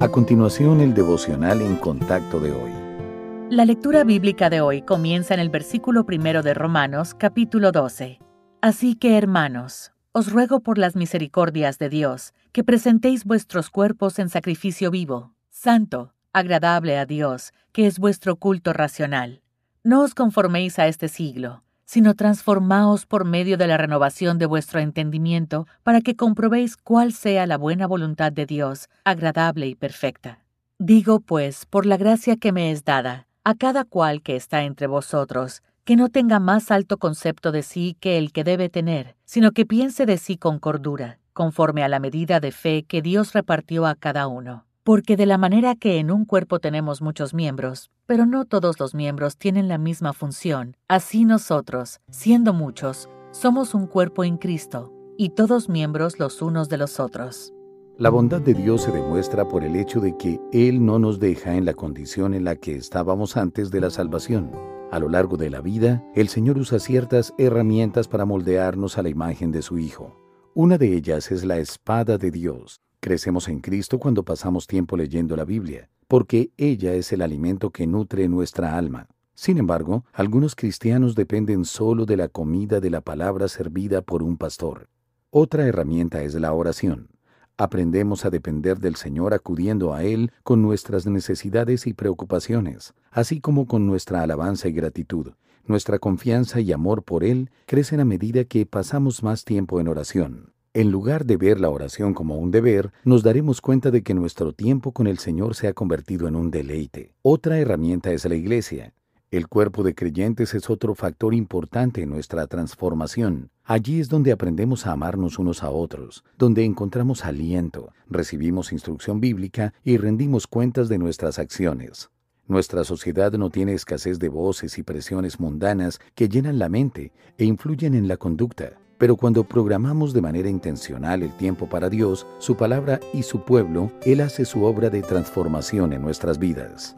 A continuación, el devocional en contacto de hoy. La lectura bíblica de hoy comienza en el versículo primero de Romanos, capítulo 12. Así que, hermanos, os ruego por las misericordias de Dios, que presentéis vuestros cuerpos en sacrificio vivo, santo, agradable a Dios, que es vuestro culto racional. No os conforméis a este siglo, sino transformaos por medio de la renovación de vuestro entendimiento, para que comprobéis cuál sea la buena voluntad de Dios, agradable y perfecta. Digo, pues, por la gracia que me es dada, a cada cual que está entre vosotros, que no tenga más alto concepto de sí que el que debe tener, sino que piense de sí con cordura, conforme a la medida de fe que Dios repartió a cada uno. Porque de la manera que en un cuerpo tenemos muchos miembros, pero no todos los miembros tienen la misma función, así nosotros, siendo muchos, somos un cuerpo en Cristo, y todos miembros los unos de los otros. La bondad de Dios se demuestra por el hecho de que Él no nos deja en la condición en la que estábamos antes de la salvación. A lo largo de la vida, el Señor usa ciertas herramientas para moldearnos a la imagen de su Hijo. Una de ellas es la espada de Dios. Crecemos en Cristo cuando pasamos tiempo leyendo la Biblia, porque ella es el alimento que nutre nuestra alma. Sin embargo, algunos cristianos dependen solo de la comida de la palabra servida por un pastor. Otra herramienta es la oración. Aprendemos a depender del Señor acudiendo a Él con nuestras necesidades y preocupaciones, así como con nuestra alabanza y gratitud. Nuestra confianza y amor por Él crecen a medida que pasamos más tiempo en oración. En lugar de ver la oración como un deber, nos daremos cuenta de que nuestro tiempo con el Señor se ha convertido en un deleite. Otra herramienta es la iglesia. El cuerpo de creyentes es otro factor importante en nuestra transformación. Allí es donde aprendemos a amarnos unos a otros, donde encontramos aliento, recibimos instrucción bíblica y rendimos cuentas de nuestras acciones. Nuestra sociedad no tiene escasez de voces y presiones mundanas que llenan la mente e influyen en la conducta. Pero cuando programamos de manera intencional el tiempo para Dios, su palabra y su pueblo, Él hace su obra de transformación en nuestras vidas.